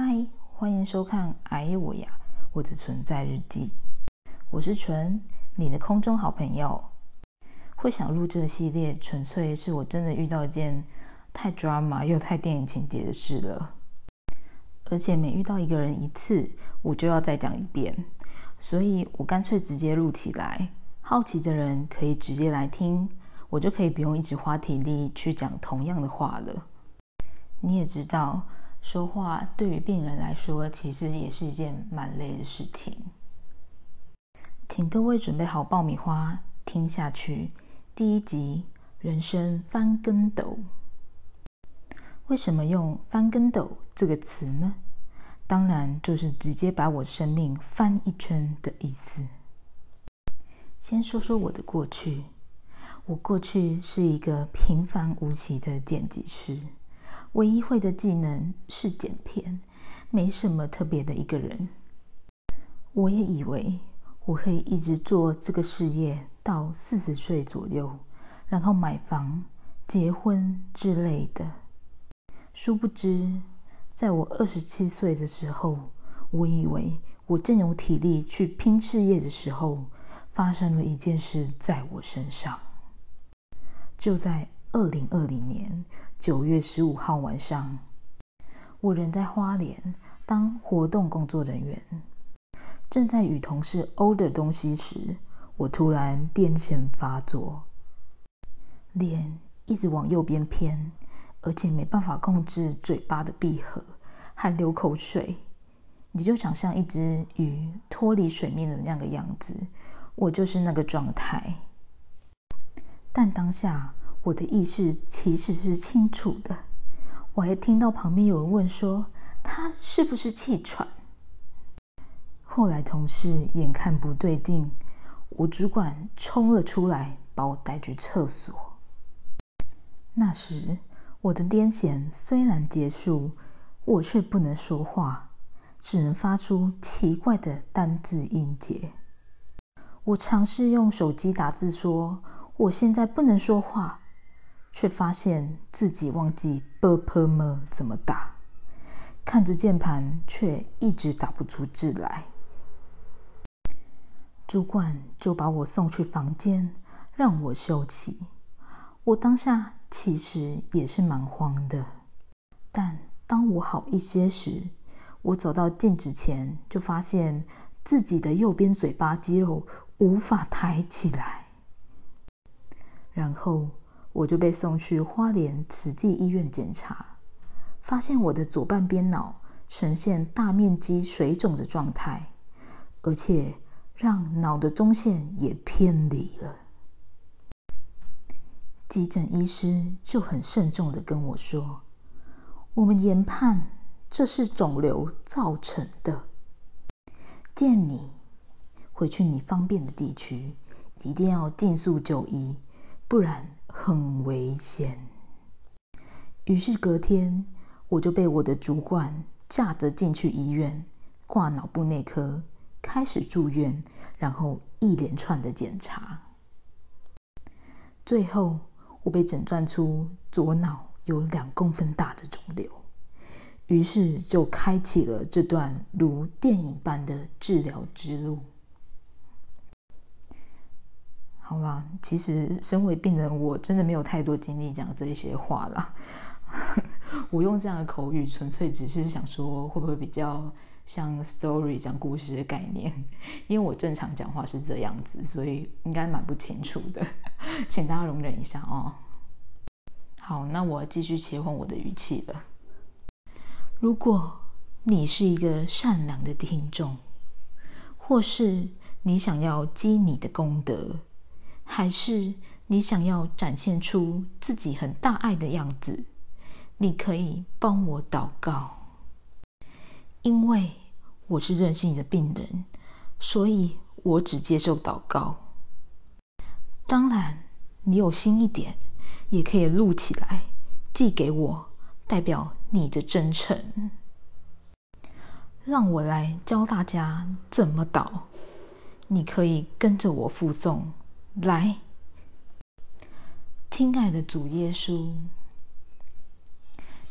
嗨，欢迎收看《哎我呀我的存在日记》，我是纯，你的空中好朋友。会想录这个系列，纯粹是我真的遇到一件太 drama 又太电影情节的事了，而且每遇到一个人一次，我就要再讲一遍，所以我干脆直接录起来，好奇的人可以直接来听，我就可以不用一直花体力去讲同样的话了。你也知道，说话对于病人来说，其实也是一件蛮累的事情。请各位准备好爆米花，听下去。第一集，人生翻跟斗。为什么用“翻跟斗”这个词呢？当然就是直接把我生命翻一圈的意思。先说说我的过去，我过去是一个平凡无奇的剪辑师，唯一会的技能是剪片，没什么特别的一个人。我也以为。我会一直做这个事业到四十岁左右，然后买房、结婚之类的。殊不知，在我二十七岁的时候，我以为我正有体力去拼事业的时候，发生了一件事在我身上。就在二零二零年九月十五号晚上，我人在花莲当活动工作人员。正在与同事殴的东西时，我突然癫痫发作，脸一直往右边偏，而且没办法控制嘴巴的闭合，和流口水。你就想象一只鱼脱离水面的那个样子，我就是那个状态。但当下我的意识其实是清楚的，我还听到旁边有人问说：“他是不是气喘？”后来同事眼看不对劲，我主管冲了出来，把我带去厕所。那时我的癫痫虽然结束，我却不能说话，只能发出奇怪的单字音节。我尝试用手机打字说：“我现在不能说话。”却发现自己忘记 “b p m” 怎么打，看着键盘却一直打不出字来。主管就把我送去房间，让我休息。我当下其实也是蛮慌的，但当我好一些时，我走到镜子前，就发现自己的右边嘴巴肌肉无法抬起来。然后我就被送去花莲慈济医院检查，发现我的左半边脑呈现大面积水肿的状态，而且。让脑的中线也偏离了。急诊医师就很慎重的跟我说：“我们研判这是肿瘤造成的，建你回去你方便的地区，一定要尽速就医，不然很危险。”于是隔天我就被我的主管架着进去医院挂脑部内科。开始住院，然后一连串的检查，最后我被诊断出左脑有两公分大的肿瘤，于是就开启了这段如电影般的治疗之路。好啦，其实身为病人，我真的没有太多精力讲这些话啦。我用这样的口语，纯粹只是想说，会不会比较。像 story 讲故事的概念，因为我正常讲话是这样子，所以应该蛮不清楚的，请大家容忍一下哦。好，那我继续切换我的语气了。如果你是一个善良的听众，或是你想要积你的功德，还是你想要展现出自己很大爱的样子，你可以帮我祷告。因为我是任性的病人，所以我只接受祷告。当然，你有心一点，也可以录起来寄给我，代表你的真诚。让我来教大家怎么祷，你可以跟着我附诵来。亲爱的主耶稣，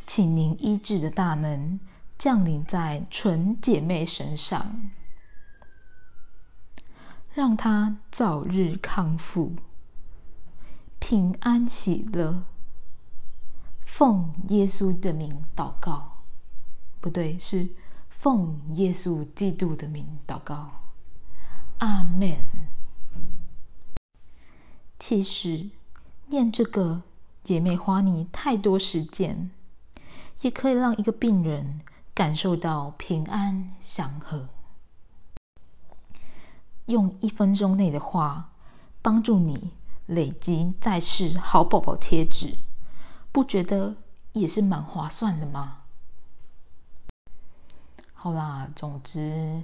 请您医治的大能。降临在纯姐妹身上，让她早日康复，平安喜乐。奉耶稣的名祷告，不对，是奉耶稣基督的名祷告。阿门。其实念这个也没花你太多时间，也可以让一个病人感受到平安祥和。用一分钟内的话，帮助你累积在世好宝宝贴纸。不觉得也是蛮划算的吗？好啦，总之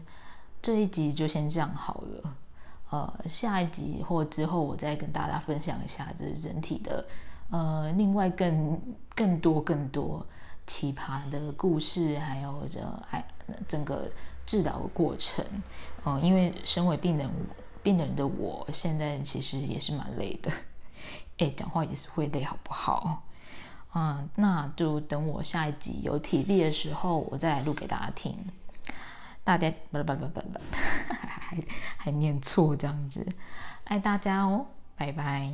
这一集就先这样好了。呃，下一集或之后我再跟大家分享一下这人体的呃另外更更多更多奇葩的故事，还有这哎整个治疗的过程。嗯，因为身为病人病人的我现在其实也是蛮累的，哎，讲话也是会累，好不好？嗯，那就等我下一集有体力的时候，我再来录给大家听。大家不不不不不，还还念错这样子，爱大家哦，拜拜。